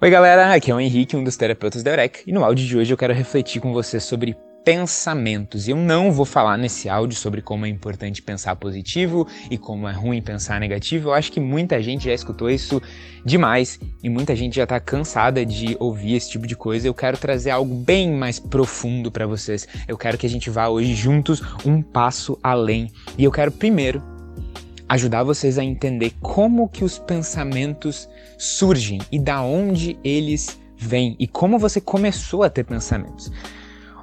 Oi galera, aqui é o Henrique, um dos terapeutas da Eureka, e no áudio de hoje eu quero refletir com você sobre pensamentos. E eu não vou falar nesse áudio sobre como é importante pensar positivo e como é ruim pensar negativo. Eu acho que muita gente já escutou isso demais e muita gente já está cansada de ouvir esse tipo de coisa. Eu quero trazer algo bem mais profundo para vocês. Eu quero que a gente vá hoje juntos um passo além. E eu quero primeiro ajudar vocês a entender como que os pensamentos surgem e da onde eles vêm e como você começou a ter pensamentos.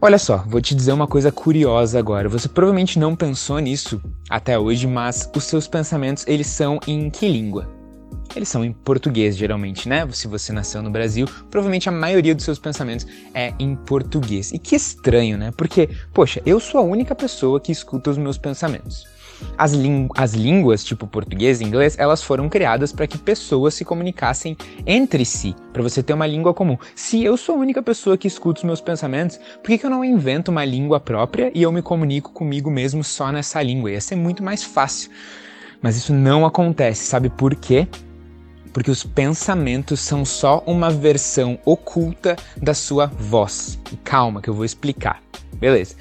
Olha só, vou te dizer uma coisa curiosa agora. Você provavelmente não pensou nisso até hoje, mas os seus pensamentos eles são em que língua? Eles são em português, geralmente, né? Se você nasceu no Brasil, provavelmente a maioria dos seus pensamentos é em português. E que estranho, né? Porque, poxa, eu sou a única pessoa que escuta os meus pensamentos. As, as línguas, tipo português e inglês, elas foram criadas para que pessoas se comunicassem entre si, para você ter uma língua comum. Se eu sou a única pessoa que escuta os meus pensamentos, por que, que eu não invento uma língua própria e eu me comunico comigo mesmo só nessa língua? Ia ser muito mais fácil. Mas isso não acontece, sabe por quê? Porque os pensamentos são só uma versão oculta da sua voz. calma, que eu vou explicar. Beleza.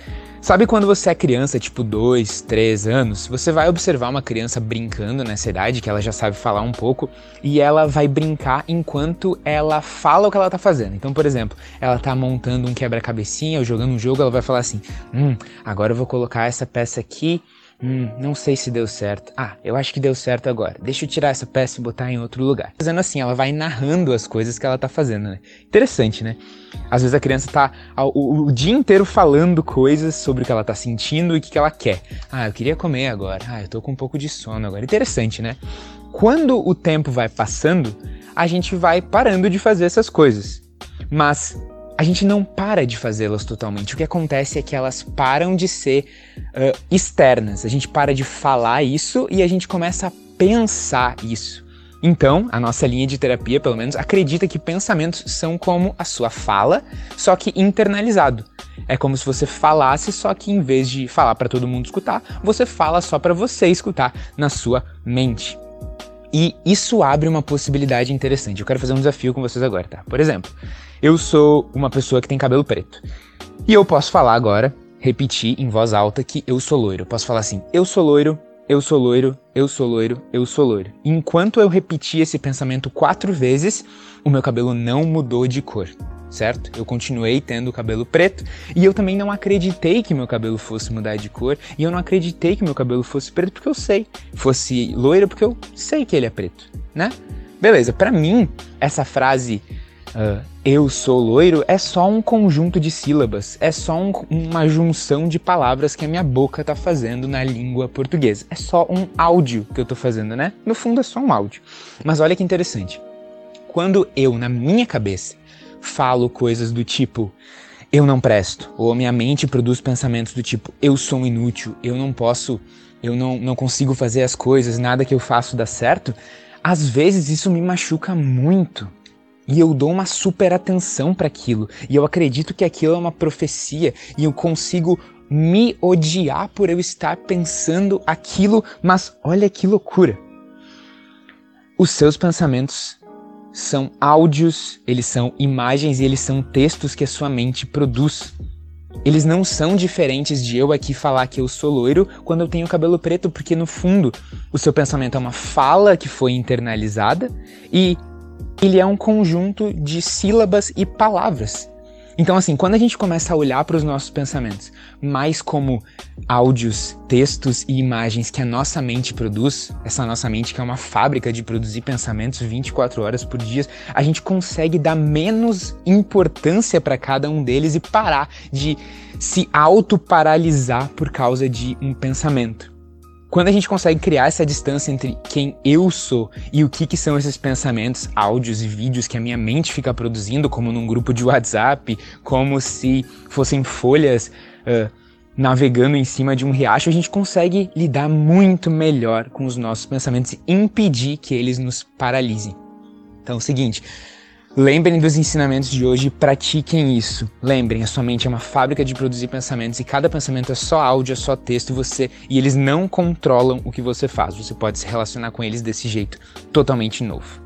Sabe quando você é criança, tipo 2, 3 anos, você vai observar uma criança brincando nessa idade, que ela já sabe falar um pouco, e ela vai brincar enquanto ela fala o que ela tá fazendo. Então, por exemplo, ela tá montando um quebra-cabecinha ou jogando um jogo, ela vai falar assim: Hum, agora eu vou colocar essa peça aqui Hum, não sei se deu certo. Ah, eu acho que deu certo agora. Deixa eu tirar essa peça e botar em outro lugar. Fazendo assim, ela vai narrando as coisas que ela tá fazendo, né? Interessante, né? Às vezes a criança tá o, o, dia inteiro falando coisas sobre o que ela tá sentindo e o que, que ela quer. Ah, eu queria comer agora. Ah, eu tô com um pouco de sono agora. Interessante, né? Quando o tempo vai passando, a gente vai parando de fazer essas coisas. Mas a gente não para de fazê-las totalmente. O que acontece é que elas param de ser uh, externas. A gente para de falar isso e a gente começa a pensar isso. Então, a nossa linha de terapia, pelo menos, acredita que pensamentos são como a sua fala, só que internalizado. É como se você falasse, só que em vez de falar para todo mundo escutar, você fala só para você escutar na sua mente. E isso abre uma possibilidade interessante. Eu quero fazer um desafio com vocês agora, tá? Por exemplo, eu sou uma pessoa que tem cabelo preto. E eu posso falar agora, repetir em voz alta que eu sou loiro. Eu posso falar assim: eu sou loiro, eu sou loiro, eu sou loiro, eu sou loiro. Enquanto eu repetir esse pensamento quatro vezes, o meu cabelo não mudou de cor, certo? Eu continuei tendo o cabelo preto e eu também não acreditei que meu cabelo fosse mudar de cor e eu não acreditei que meu cabelo fosse preto porque eu sei. Fosse loiro porque eu sei que ele é preto, né? Beleza, para mim, essa frase uh, eu sou loiro é só um conjunto de sílabas, é só um, uma junção de palavras que a minha boca tá fazendo na língua portuguesa. É só um áudio que eu tô fazendo, né? No fundo é só um áudio. Mas olha que interessante. Quando eu, na minha cabeça, falo coisas do tipo eu não presto, ou minha mente produz pensamentos do tipo eu sou um inútil, eu não posso, eu não, não consigo fazer as coisas, nada que eu faço dá certo, às vezes isso me machuca muito. E eu dou uma super atenção para aquilo. E eu acredito que aquilo é uma profecia. E eu consigo me odiar por eu estar pensando aquilo. Mas olha que loucura! Os seus pensamentos são áudios, eles são imagens e eles são textos que a sua mente produz. Eles não são diferentes de eu aqui falar que eu sou loiro quando eu tenho cabelo preto, porque no fundo o seu pensamento é uma fala que foi internalizada e ele é um conjunto de sílabas e palavras. Então, assim, quando a gente começa a olhar para os nossos pensamentos mais como áudios, textos e imagens que a nossa mente produz, essa nossa mente que é uma fábrica de produzir pensamentos 24 horas por dia, a gente consegue dar menos importância para cada um deles e parar de se auto-paralisar por causa de um pensamento. Quando a gente consegue criar essa distância entre quem eu sou e o que, que são esses pensamentos, áudios e vídeos que a minha mente fica produzindo, como num grupo de WhatsApp, como se fossem folhas uh, navegando em cima de um riacho, a gente consegue lidar muito melhor com os nossos pensamentos e impedir que eles nos paralisem. Então é o seguinte, Lembrem dos ensinamentos de hoje e pratiquem isso. Lembrem, a sua mente é uma fábrica de produzir pensamentos e cada pensamento é só áudio, é só texto e você e eles não controlam o que você faz. Você pode se relacionar com eles desse jeito totalmente novo.